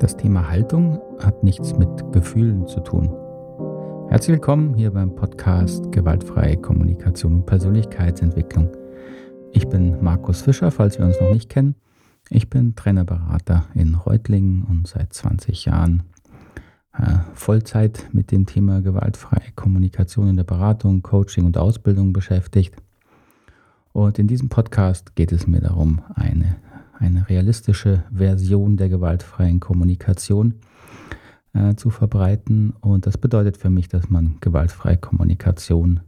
Das Thema Haltung hat nichts mit Gefühlen zu tun. Herzlich willkommen hier beim Podcast Gewaltfreie Kommunikation und Persönlichkeitsentwicklung. Ich bin Markus Fischer, falls wir uns noch nicht kennen. Ich bin Trainerberater in Reutlingen und seit 20 Jahren äh, Vollzeit mit dem Thema gewaltfreie Kommunikation in der Beratung, Coaching und Ausbildung beschäftigt. Und in diesem Podcast geht es mir darum, eine eine realistische Version der gewaltfreien Kommunikation äh, zu verbreiten. Und das bedeutet für mich, dass man gewaltfreie Kommunikation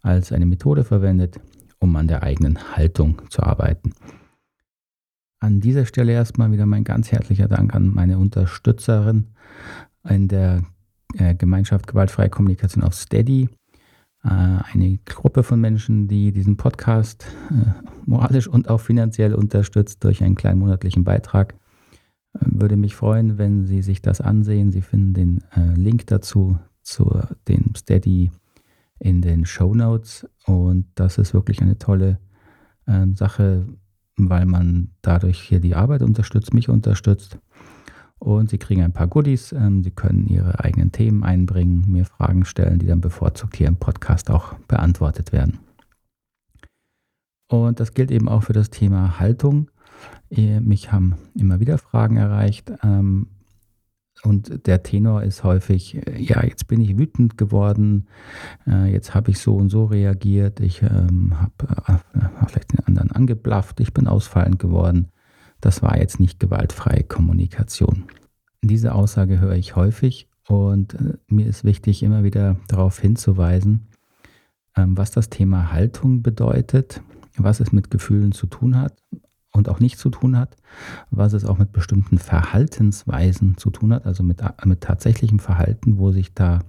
als eine Methode verwendet, um an der eigenen Haltung zu arbeiten. An dieser Stelle erstmal wieder mein ganz herzlicher Dank an meine Unterstützerin in der äh, Gemeinschaft Gewaltfreie Kommunikation auf Steady. Äh, eine Gruppe von Menschen, die diesen Podcast äh, moralisch und auch finanziell unterstützt durch einen kleinen monatlichen Beitrag. Äh, würde mich freuen, wenn Sie sich das ansehen. Sie finden den Link dazu zu dem Steady in den Show Notes und das ist wirklich eine tolle ähm, Sache, weil man dadurch hier die Arbeit unterstützt, mich unterstützt und Sie kriegen ein paar Goodies. Ähm, Sie können Ihre eigenen Themen einbringen, mir Fragen stellen, die dann bevorzugt hier im Podcast auch beantwortet werden. Und das gilt eben auch für das Thema Haltung. Mich haben immer wieder Fragen erreicht. Ähm, und der Tenor ist häufig, ja, jetzt bin ich wütend geworden, äh, jetzt habe ich so und so reagiert, ich ähm, habe äh, vielleicht den anderen angeblafft, ich bin ausfallend geworden das war jetzt nicht gewaltfreie Kommunikation. Diese Aussage höre ich häufig und äh, mir ist wichtig, immer wieder darauf hinzuweisen, ähm, was das Thema Haltung bedeutet, was es mit Gefühlen zu tun hat und auch nicht zu tun hat, was es auch mit bestimmten Verhaltensweisen zu tun hat, also mit, mit tatsächlichem Verhalten, wo sich da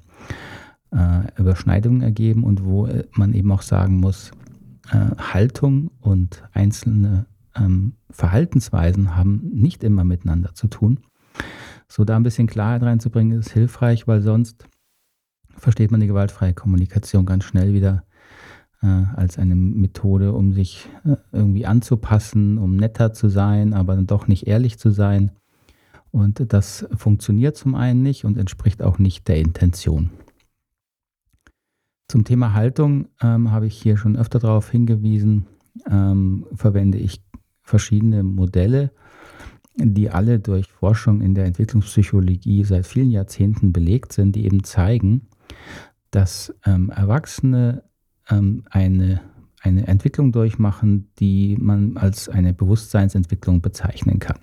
äh, Überschneidungen ergeben und wo äh, man eben auch sagen muss, äh, Haltung und einzelne ähm, Verhaltensweisen haben nicht immer miteinander zu tun. So da ein bisschen Klarheit reinzubringen, ist hilfreich, weil sonst versteht man die gewaltfreie Kommunikation ganz schnell wieder äh, als eine Methode, um sich äh, irgendwie anzupassen, um netter zu sein, aber dann doch nicht ehrlich zu sein. Und das funktioniert zum einen nicht und entspricht auch nicht der Intention. Zum Thema Haltung ähm, habe ich hier schon öfter darauf hingewiesen, ähm, verwende ich verschiedene Modelle, die alle durch Forschung in der Entwicklungspsychologie seit vielen Jahrzehnten belegt sind, die eben zeigen, dass ähm, Erwachsene ähm, eine, eine Entwicklung durchmachen, die man als eine Bewusstseinsentwicklung bezeichnen kann.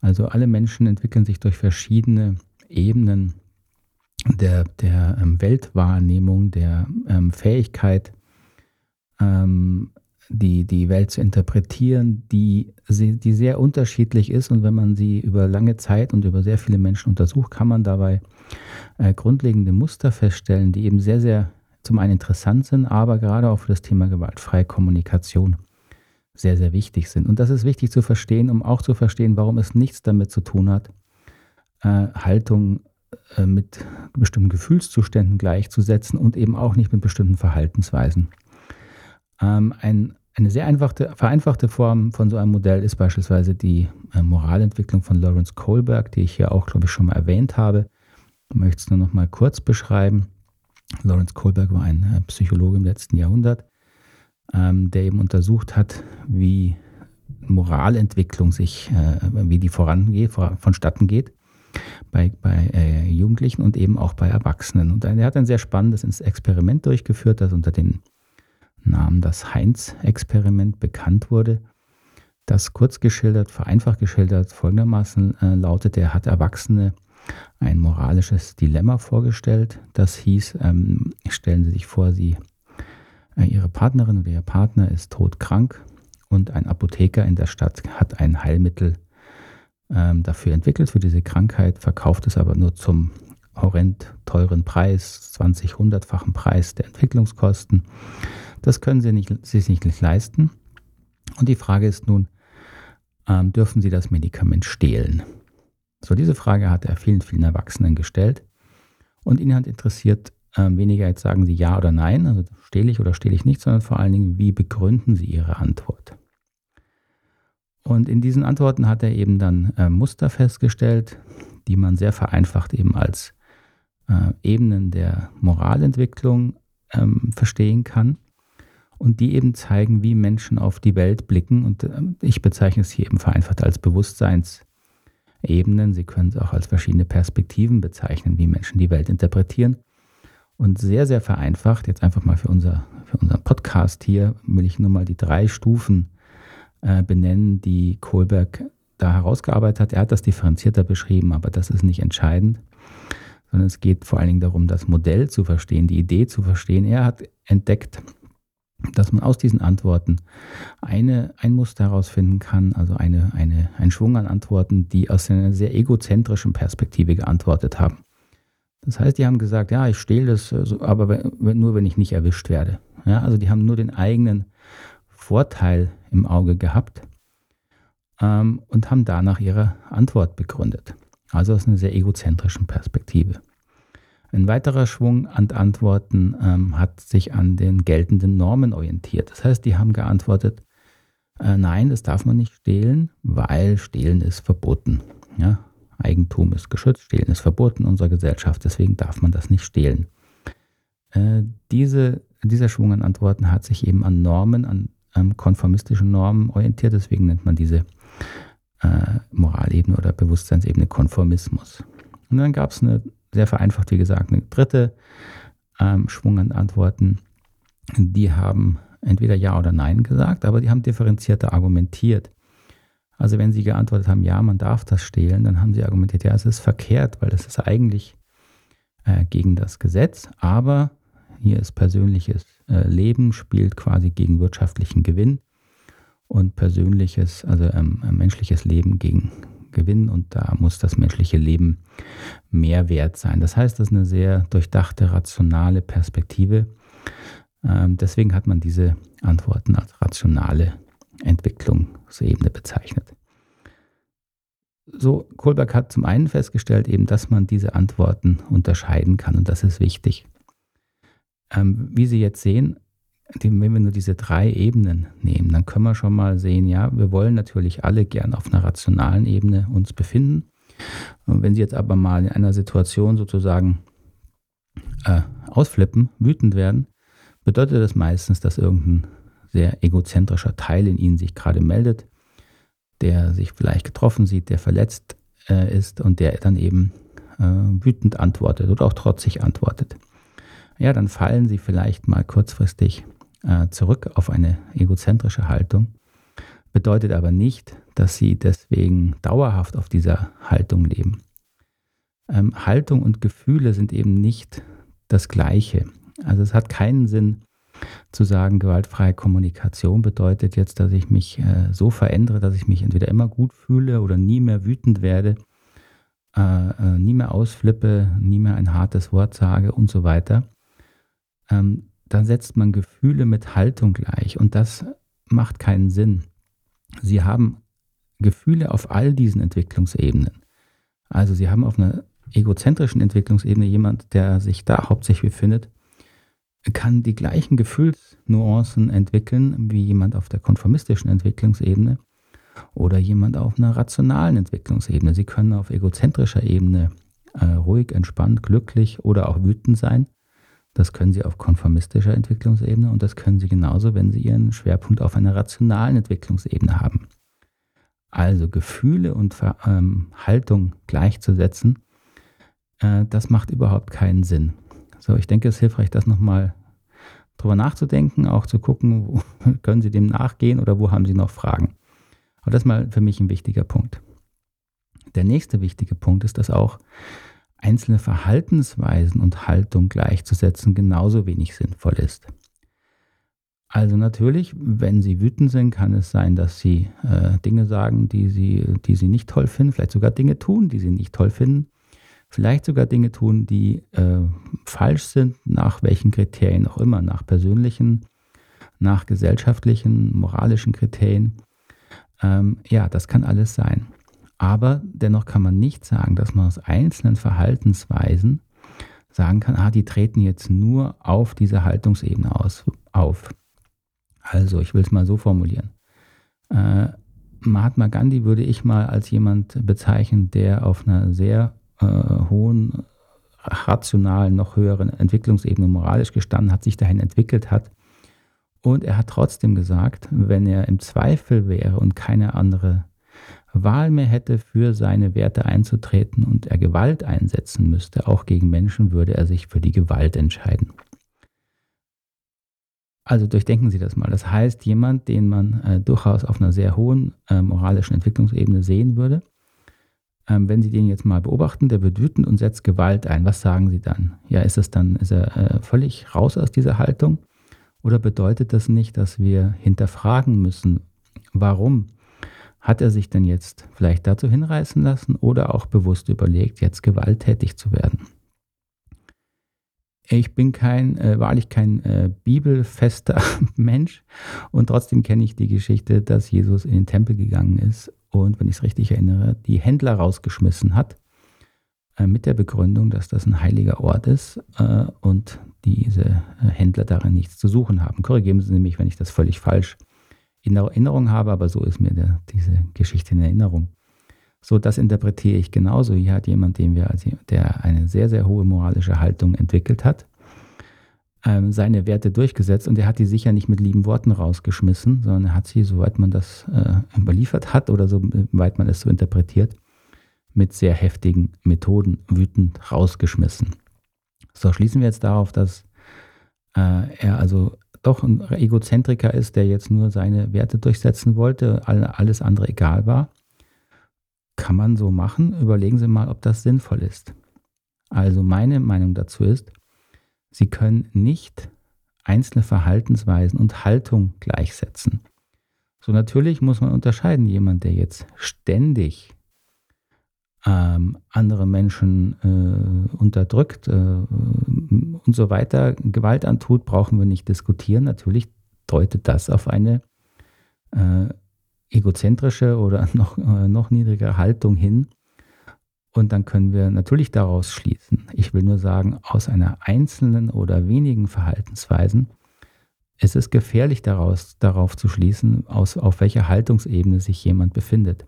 Also alle Menschen entwickeln sich durch verschiedene Ebenen der, der ähm, Weltwahrnehmung, der ähm, Fähigkeit, ähm, die, die Welt zu interpretieren, die, die sehr unterschiedlich ist. Und wenn man sie über lange Zeit und über sehr viele Menschen untersucht, kann man dabei äh, grundlegende Muster feststellen, die eben sehr, sehr zum einen interessant sind, aber gerade auch für das Thema gewaltfreie Kommunikation sehr, sehr wichtig sind. Und das ist wichtig zu verstehen, um auch zu verstehen, warum es nichts damit zu tun hat, äh, Haltung äh, mit bestimmten Gefühlszuständen gleichzusetzen und eben auch nicht mit bestimmten Verhaltensweisen. Ähm, ein, eine sehr einfache, vereinfachte Form von so einem Modell ist beispielsweise die äh, Moralentwicklung von Lawrence Kohlberg, die ich hier auch, glaube ich, schon mal erwähnt habe. Ich möchte es nur noch mal kurz beschreiben. Lawrence Kohlberg war ein äh, Psychologe im letzten Jahrhundert, ähm, der eben untersucht hat, wie Moralentwicklung sich, äh, wie die vorangeht, vor, vonstatten geht bei, bei äh, Jugendlichen und eben auch bei Erwachsenen. Und er hat ein sehr spannendes Experiment durchgeführt, das unter den Namen das Heinz-Experiment bekannt wurde, das kurz geschildert, vereinfacht geschildert folgendermaßen äh, lautet, er hat Erwachsene ein moralisches Dilemma vorgestellt. Das hieß, ähm, stellen Sie sich vor, Sie, äh, Ihre Partnerin oder Ihr Partner ist todkrank und ein Apotheker in der Stadt hat ein Heilmittel ähm, dafür entwickelt, für diese Krankheit, verkauft es aber nur zum horrend teuren Preis, 20, 100-fachen Preis der Entwicklungskosten. Das können sie nicht, sich nicht leisten. Und die Frage ist nun, ähm, dürfen sie das Medikament stehlen? So, diese Frage hat er vielen, vielen Erwachsenen gestellt. Und ihn hat interessiert, ähm, weniger jetzt sagen sie ja oder nein, also stehle ich oder stehle ich nicht, sondern vor allen Dingen, wie begründen sie ihre Antwort? Und in diesen Antworten hat er eben dann äh, Muster festgestellt, die man sehr vereinfacht eben als äh, Ebenen der Moralentwicklung ähm, verstehen kann und die eben zeigen, wie Menschen auf die Welt blicken. Und äh, ich bezeichne es hier eben vereinfacht als Bewusstseinsebenen. Sie können es auch als verschiedene Perspektiven bezeichnen, wie Menschen die Welt interpretieren. Und sehr, sehr vereinfacht, jetzt einfach mal für, unser, für unseren Podcast hier, will ich nur mal die drei Stufen äh, benennen, die Kohlberg da herausgearbeitet hat. Er hat das differenzierter beschrieben, aber das ist nicht entscheidend, sondern es geht vor allen Dingen darum, das Modell zu verstehen, die Idee zu verstehen. Er hat entdeckt, dass man aus diesen Antworten eine, ein Muster herausfinden kann, also eine, eine, ein Schwung an Antworten, die aus einer sehr egozentrischen Perspektive geantwortet haben. Das heißt, die haben gesagt, ja, ich stehle das, äh, aber nur wenn ich nicht erwischt werde. Ja, also die haben nur den eigenen Vorteil im Auge gehabt ähm, und haben danach ihre Antwort begründet. Also aus einer sehr egozentrischen Perspektive. Ein weiterer Schwung an Antworten ähm, hat sich an den geltenden Normen orientiert. Das heißt, die haben geantwortet, äh, nein, das darf man nicht stehlen, weil stehlen ist verboten. Ja? Eigentum ist geschützt, stehlen ist verboten in unserer Gesellschaft, deswegen darf man das nicht stehlen. Äh, diese, dieser Schwung an Antworten hat sich eben an Normen, an ähm, konformistischen Normen orientiert, deswegen nennt man diese äh, Moralebene oder Bewusstseinsebene Konformismus. Und dann gab es eine sehr vereinfacht, wie gesagt, eine dritte ähm, Schwung an Antworten. Die haben entweder Ja oder Nein gesagt, aber die haben differenzierter argumentiert. Also wenn sie geantwortet haben, ja, man darf das stehlen, dann haben sie argumentiert, ja, es ist verkehrt, weil das ist eigentlich äh, gegen das Gesetz, aber hier ist persönliches äh, Leben, spielt quasi gegen wirtschaftlichen Gewinn und persönliches, also ähm, menschliches Leben gegen Gewinn und da muss das menschliche Leben mehr wert sein. Das heißt, das ist eine sehr durchdachte, rationale Perspektive. Ähm, deswegen hat man diese Antworten als rationale Entwicklungsebene bezeichnet. So, Kohlberg hat zum einen festgestellt, eben, dass man diese Antworten unterscheiden kann und das ist wichtig. Ähm, wie Sie jetzt sehen, wenn wir nur diese drei Ebenen nehmen, dann können wir schon mal sehen, ja, wir wollen natürlich alle gern auf einer rationalen Ebene uns befinden. Und wenn Sie jetzt aber mal in einer Situation sozusagen äh, ausflippen, wütend werden, bedeutet das meistens, dass irgendein sehr egozentrischer Teil in Ihnen sich gerade meldet, der sich vielleicht getroffen sieht, der verletzt äh, ist und der dann eben äh, wütend antwortet oder auch trotzig antwortet. Ja, dann fallen Sie vielleicht mal kurzfristig äh, zurück auf eine egozentrische Haltung, bedeutet aber nicht, dass sie deswegen dauerhaft auf dieser Haltung leben. Ähm, Haltung und Gefühle sind eben nicht das Gleiche. Also es hat keinen Sinn zu sagen, gewaltfreie Kommunikation bedeutet jetzt, dass ich mich äh, so verändere, dass ich mich entweder immer gut fühle oder nie mehr wütend werde, äh, äh, nie mehr ausflippe, nie mehr ein hartes Wort sage und so weiter. Ähm, dann setzt man Gefühle mit Haltung gleich und das macht keinen Sinn. Sie haben Gefühle auf all diesen Entwicklungsebenen. Also Sie haben auf einer egozentrischen Entwicklungsebene jemand, der sich da hauptsächlich befindet, kann die gleichen Gefühlsnuancen entwickeln wie jemand auf der konformistischen Entwicklungsebene oder jemand auf einer rationalen Entwicklungsebene. Sie können auf egozentrischer Ebene äh, ruhig, entspannt, glücklich oder auch wütend sein. Das können Sie auf konformistischer Entwicklungsebene und das können Sie genauso, wenn Sie Ihren Schwerpunkt auf einer rationalen Entwicklungsebene haben. Also Gefühle und Ver ähm, Haltung gleichzusetzen, äh, das macht überhaupt keinen Sinn. So, ich denke, es ist hilfreich, das nochmal drüber nachzudenken, auch zu gucken, wo können Sie dem nachgehen oder wo haben Sie noch Fragen. Aber das ist mal für mich ein wichtiger Punkt. Der nächste wichtige Punkt ist, dass auch einzelne Verhaltensweisen und Haltung gleichzusetzen genauso wenig sinnvoll ist. Also natürlich, wenn Sie wütend sind, kann es sein, dass Sie äh, Dinge sagen, die Sie, die Sie nicht toll finden, vielleicht sogar Dinge tun, die Sie nicht toll finden, vielleicht sogar Dinge tun, die äh, falsch sind, nach welchen Kriterien auch immer, nach persönlichen, nach gesellschaftlichen, moralischen Kriterien. Ähm, ja, das kann alles sein. Aber dennoch kann man nicht sagen, dass man aus einzelnen Verhaltensweisen sagen kann, ah, die treten jetzt nur auf dieser Haltungsebene aus, auf. Also, ich will es mal so formulieren. Äh, Mahatma Gandhi würde ich mal als jemand bezeichnen, der auf einer sehr äh, hohen, rationalen, noch höheren Entwicklungsebene moralisch gestanden hat, sich dahin entwickelt hat. Und er hat trotzdem gesagt, wenn er im Zweifel wäre und keine andere Wahl mehr hätte, für seine Werte einzutreten und er Gewalt einsetzen müsste, auch gegen Menschen, würde er sich für die Gewalt entscheiden. Also durchdenken Sie das mal. Das heißt, jemand, den man äh, durchaus auf einer sehr hohen äh, moralischen Entwicklungsebene sehen würde, ähm, wenn Sie den jetzt mal beobachten, der wird wütend und setzt Gewalt ein. Was sagen Sie dann? Ja, ist es dann, ist er äh, völlig raus aus dieser Haltung? Oder bedeutet das nicht, dass wir hinterfragen müssen, warum hat er sich denn jetzt vielleicht dazu hinreißen lassen oder auch bewusst überlegt, jetzt gewalttätig zu werden? Ich bin kein, äh, wahrlich kein äh, bibelfester Mensch und trotzdem kenne ich die Geschichte, dass Jesus in den Tempel gegangen ist und, wenn ich es richtig erinnere, die Händler rausgeschmissen hat äh, mit der Begründung, dass das ein heiliger Ort ist äh, und diese äh, Händler darin nichts zu suchen haben. Korrigieren Sie mich, wenn ich das völlig falsch in Erinnerung habe, aber so ist mir der, diese Geschichte in Erinnerung. So, das interpretiere ich genauso. Hier hat jemand, den wir, der eine sehr, sehr hohe moralische Haltung entwickelt hat, ähm, seine Werte durchgesetzt und er hat die sicher nicht mit lieben Worten rausgeschmissen, sondern er hat sie, soweit man das äh, überliefert hat oder soweit man es so interpretiert, mit sehr heftigen Methoden wütend rausgeschmissen. So schließen wir jetzt darauf, dass äh, er also doch ein Egozentriker ist, der jetzt nur seine Werte durchsetzen wollte, alles andere egal war. Kann man so machen. Überlegen Sie mal, ob das sinnvoll ist. Also meine Meinung dazu ist, Sie können nicht einzelne Verhaltensweisen und Haltung gleichsetzen. So natürlich muss man unterscheiden, jemand, der jetzt ständig ähm, andere Menschen äh, unterdrückt äh, und so weiter, Gewalt antut, brauchen wir nicht diskutieren. Natürlich deutet das auf eine äh, egozentrische oder noch, äh, noch niedrigere Haltung hin. Und dann können wir natürlich daraus schließen. Ich will nur sagen, aus einer einzelnen oder wenigen Verhaltensweisen ist es gefährlich daraus, darauf zu schließen, aus, auf welcher Haltungsebene sich jemand befindet.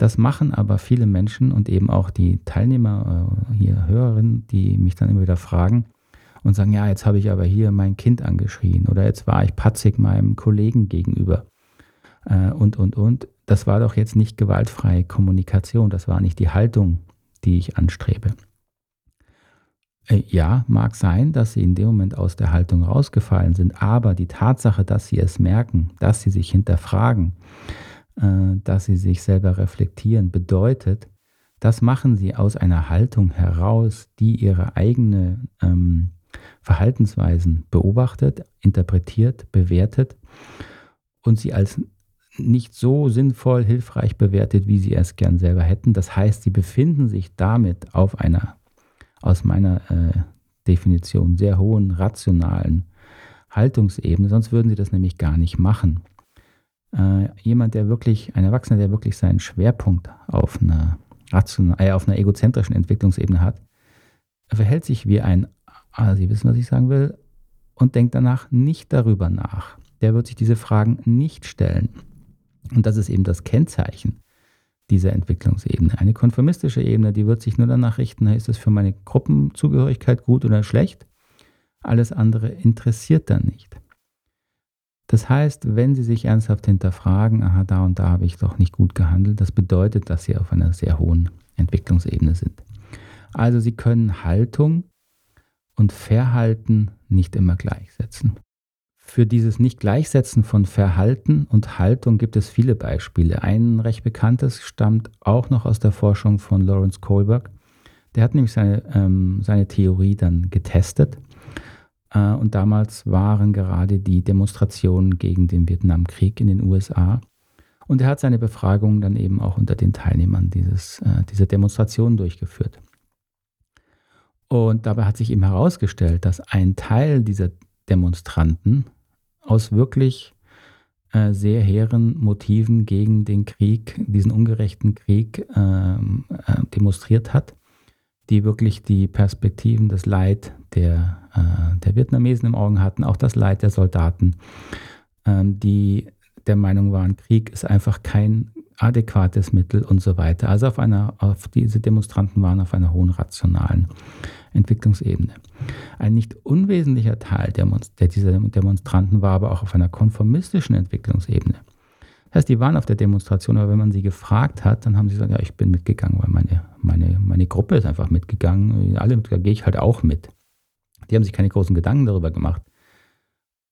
Das machen aber viele Menschen und eben auch die Teilnehmer, äh, hier Hörerinnen, die mich dann immer wieder fragen und sagen, ja, jetzt habe ich aber hier mein Kind angeschrien oder jetzt war ich patzig meinem Kollegen gegenüber äh, und, und, und. Das war doch jetzt nicht gewaltfreie Kommunikation, das war nicht die Haltung, die ich anstrebe. Äh, ja, mag sein, dass sie in dem Moment aus der Haltung rausgefallen sind, aber die Tatsache, dass sie es merken, dass sie sich hinterfragen, dass sie sich selber reflektieren, bedeutet, das machen sie aus einer Haltung heraus, die ihre eigene ähm, Verhaltensweisen beobachtet, interpretiert, bewertet und sie als nicht so sinnvoll, hilfreich bewertet, wie sie es gern selber hätten. Das heißt, sie befinden sich damit auf einer, aus meiner äh, Definition, sehr hohen rationalen Haltungsebene, sonst würden sie das nämlich gar nicht machen. Äh, jemand, der wirklich, ein Erwachsener, der wirklich seinen Schwerpunkt auf einer, äh, auf einer egozentrischen Entwicklungsebene hat, verhält sich wie ein, ah, Sie wissen, was ich sagen will, und denkt danach nicht darüber nach. Der wird sich diese Fragen nicht stellen. Und das ist eben das Kennzeichen dieser Entwicklungsebene. Eine konformistische Ebene, die wird sich nur danach richten, ist es für meine Gruppenzugehörigkeit gut oder schlecht. Alles andere interessiert dann nicht. Das heißt, wenn Sie sich ernsthaft hinterfragen, aha, da und da habe ich doch nicht gut gehandelt, das bedeutet, dass Sie auf einer sehr hohen Entwicklungsebene sind. Also Sie können Haltung und Verhalten nicht immer gleichsetzen. Für dieses Nicht-Gleichsetzen von Verhalten und Haltung gibt es viele Beispiele. Ein recht bekanntes stammt auch noch aus der Forschung von Lawrence Kohlberg. Der hat nämlich seine, ähm, seine Theorie dann getestet. Äh, und damals waren gerade die Demonstrationen gegen den Vietnamkrieg in den USA. Und er hat seine Befragung dann eben auch unter den Teilnehmern dieses, äh, dieser Demonstration durchgeführt. Und dabei hat sich eben herausgestellt, dass ein Teil dieser Demonstranten aus wirklich äh, sehr hehren Motiven gegen den Krieg, diesen ungerechten Krieg ähm, äh, demonstriert hat, die wirklich die Perspektiven, das Leid der, äh, der Vietnamesen im Augen hatten, auch das Leid der Soldaten, ähm, die der Meinung waren, Krieg ist einfach kein adäquates Mittel und so weiter. Also auf einer, auf diese Demonstranten waren auf einer hohen rationalen Entwicklungsebene. Ein nicht unwesentlicher Teil der, der dieser Demonstranten war aber auch auf einer konformistischen Entwicklungsebene. Das heißt, die waren auf der Demonstration, aber wenn man sie gefragt hat, dann haben sie gesagt, ja, ich bin mitgegangen, weil meine, meine, meine Gruppe ist einfach mitgegangen. Alle, da gehe ich halt auch mit. Die haben sich keine großen Gedanken darüber gemacht,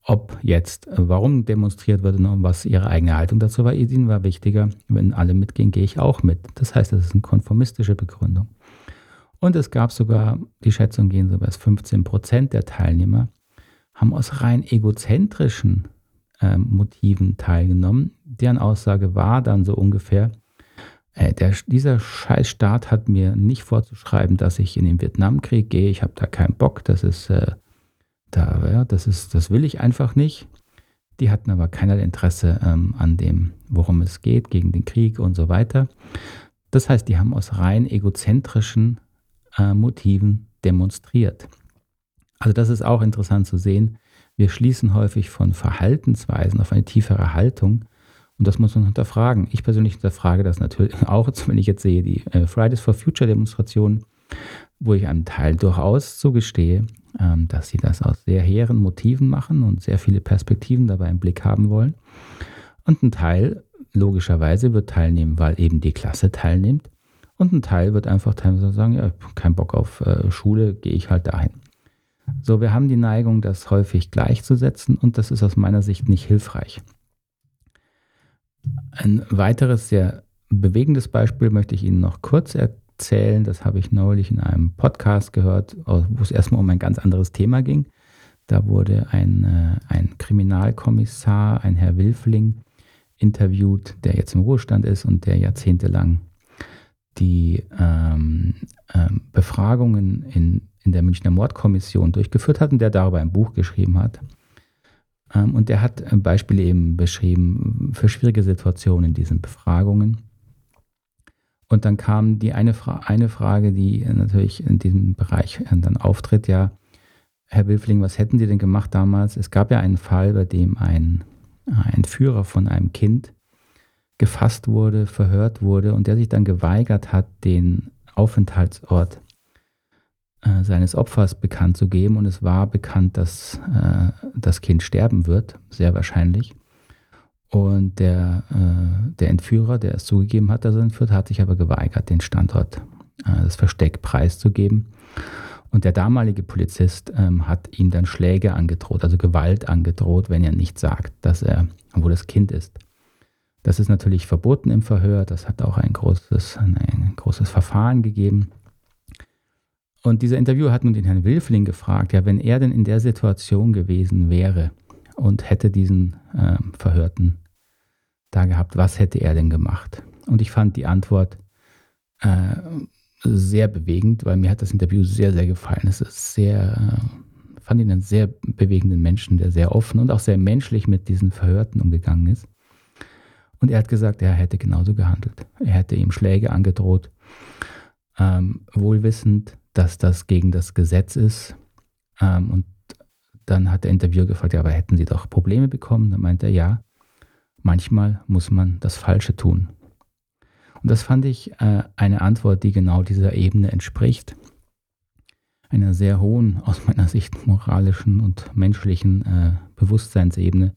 ob jetzt, warum demonstriert wird und was ihre eigene Haltung dazu war. Ihnen war wichtiger, wenn alle mitgehen, gehe ich auch mit. Das heißt, das ist eine konformistische Begründung. Und es gab sogar, die Schätzungen gehen so bis 15 Prozent der Teilnehmer, haben aus rein egozentrischen äh, Motiven teilgenommen. Deren Aussage war dann so ungefähr, äh, der, dieser Scheißstaat hat mir nicht vorzuschreiben, dass ich in den Vietnamkrieg gehe. Ich habe da keinen Bock. Das ist, äh, da, ja, das ist, das will ich einfach nicht. Die hatten aber keinerlei Interesse ähm, an dem, worum es geht, gegen den Krieg und so weiter. Das heißt, die haben aus rein egozentrischen äh, Motiven demonstriert. Also das ist auch interessant zu sehen. Wir schließen häufig von Verhaltensweisen auf eine tiefere Haltung und das muss man hinterfragen. Ich persönlich hinterfrage das natürlich auch, wenn ich jetzt sehe, die äh, Fridays for Future Demonstration, wo ich einem Teil durchaus zugestehe, ähm, dass sie das aus sehr hehren Motiven machen und sehr viele Perspektiven dabei im Blick haben wollen. Und ein Teil, logischerweise, wird teilnehmen, weil eben die Klasse teilnimmt. Und ein Teil wird einfach teilweise sagen, ja, kein Bock auf äh, Schule, gehe ich halt dahin. So, wir haben die Neigung, das häufig gleichzusetzen und das ist aus meiner Sicht nicht hilfreich. Ein weiteres sehr bewegendes Beispiel möchte ich Ihnen noch kurz erzählen. Das habe ich neulich in einem Podcast gehört, wo es erstmal um ein ganz anderes Thema ging. Da wurde ein, äh, ein Kriminalkommissar, ein Herr Wilfling, interviewt, der jetzt im Ruhestand ist und der jahrzehntelang die ähm, ähm, Befragungen in, in der Münchner Mordkommission durchgeführt hat und der darüber ein Buch geschrieben hat. Ähm, und der hat Beispiele eben beschrieben für schwierige Situationen in diesen Befragungen. Und dann kam die eine, Fra eine Frage, die natürlich in diesem Bereich dann auftritt, ja, Herr Wilfling, was hätten Sie denn gemacht damals? Es gab ja einen Fall, bei dem ein, ein Führer von einem Kind gefasst wurde, verhört wurde und der sich dann geweigert hat, den Aufenthaltsort äh, seines Opfers bekannt zu geben. Und es war bekannt, dass äh, das Kind sterben wird, sehr wahrscheinlich. Und der, äh, der Entführer, der es zugegeben hat, dass er entführt, hat sich aber geweigert, den Standort, äh, das Versteck preiszugeben. Und der damalige Polizist ähm, hat ihm dann Schläge angedroht, also Gewalt angedroht, wenn er nicht sagt, dass er, wo das Kind ist. Das ist natürlich verboten im Verhör. Das hat auch ein großes, ein großes Verfahren gegeben. Und dieser Interviewer hat nun den Herrn Wilfling gefragt, ja, wenn er denn in der Situation gewesen wäre und hätte diesen äh, Verhörten da gehabt, was hätte er denn gemacht? Und ich fand die Antwort äh, sehr bewegend, weil mir hat das Interview sehr, sehr gefallen. Es ist sehr, äh, fand ihn einen sehr bewegenden Menschen, der sehr offen und auch sehr menschlich mit diesen Verhörten umgegangen ist. Und er hat gesagt, er hätte genauso gehandelt. Er hätte ihm Schläge angedroht, ähm, wohlwissend, dass das gegen das Gesetz ist. Ähm, und dann hat der Interviewer gefragt, ja, aber hätten Sie doch Probleme bekommen? Dann meinte er, ja, manchmal muss man das Falsche tun. Und das fand ich äh, eine Antwort, die genau dieser Ebene entspricht. Einer sehr hohen, aus meiner Sicht moralischen und menschlichen äh, Bewusstseinsebene,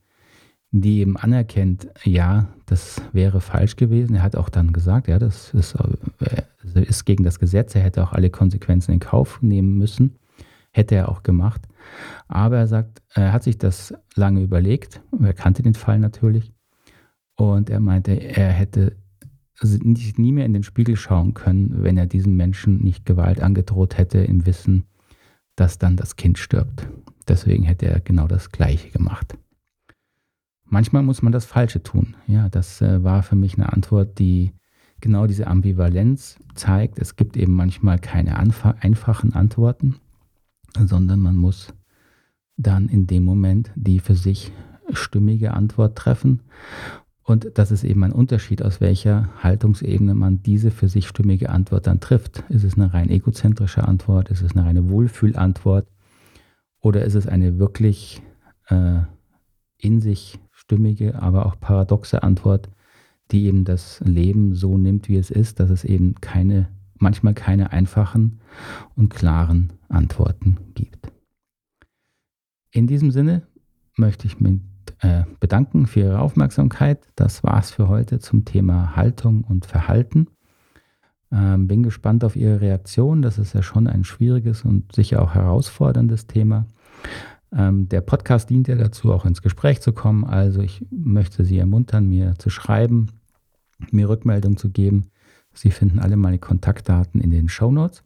die eben anerkennt, ja, das wäre falsch gewesen. Er hat auch dann gesagt, ja, das ist, äh, ist gegen das Gesetz. Er hätte auch alle Konsequenzen in Kauf nehmen müssen. Hätte er auch gemacht. Aber er sagt, er hat sich das lange überlegt. Er kannte den Fall natürlich. Und er meinte, er hätte nie mehr in den Spiegel schauen können, wenn er diesem Menschen nicht Gewalt angedroht hätte, im Wissen, dass dann das Kind stirbt. Deswegen hätte er genau das Gleiche gemacht. Manchmal muss man das Falsche tun. Ja, das äh, war für mich eine Antwort, die genau diese Ambivalenz zeigt. Es gibt eben manchmal keine einfachen Antworten, sondern man muss dann in dem Moment die für sich stimmige Antwort treffen. Und das ist eben ein Unterschied, aus welcher Haltungsebene man diese für sich stimmige Antwort dann trifft. Ist es eine rein egozentrische Antwort? Ist es eine reine Wohlfühlantwort? Oder ist es eine wirklich äh, in sich stimmige, aber auch paradoxe Antwort, die eben das Leben so nimmt, wie es ist, dass es eben keine, manchmal keine einfachen und klaren Antworten gibt. In diesem Sinne möchte ich mich äh, bedanken für Ihre Aufmerksamkeit. Das war's für heute zum Thema Haltung und Verhalten. Ähm, bin gespannt auf Ihre Reaktion. Das ist ja schon ein schwieriges und sicher auch herausforderndes Thema. Ähm, der Podcast dient ja dazu, auch ins Gespräch zu kommen. Also ich möchte Sie ermuntern, mir zu schreiben, mir Rückmeldung zu geben. Sie finden alle meine Kontaktdaten in den Show Notes.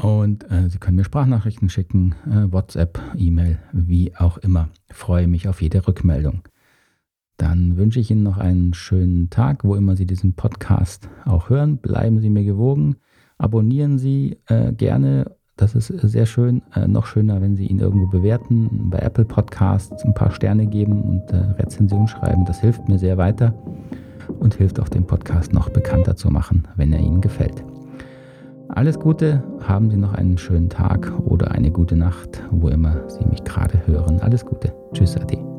Und äh, Sie können mir Sprachnachrichten schicken, äh, WhatsApp, E-Mail, wie auch immer. Ich freue mich auf jede Rückmeldung. Dann wünsche ich Ihnen noch einen schönen Tag, wo immer Sie diesen Podcast auch hören. Bleiben Sie mir gewogen. Abonnieren Sie äh, gerne. Das ist sehr schön. Äh, noch schöner, wenn Sie ihn irgendwo bewerten, bei Apple Podcasts ein paar Sterne geben und äh, Rezension schreiben. Das hilft mir sehr weiter und hilft auch den Podcast noch bekannter zu machen, wenn er Ihnen gefällt. Alles Gute, haben Sie noch einen schönen Tag oder eine gute Nacht, wo immer Sie mich gerade hören. Alles Gute. Tschüss, Ade.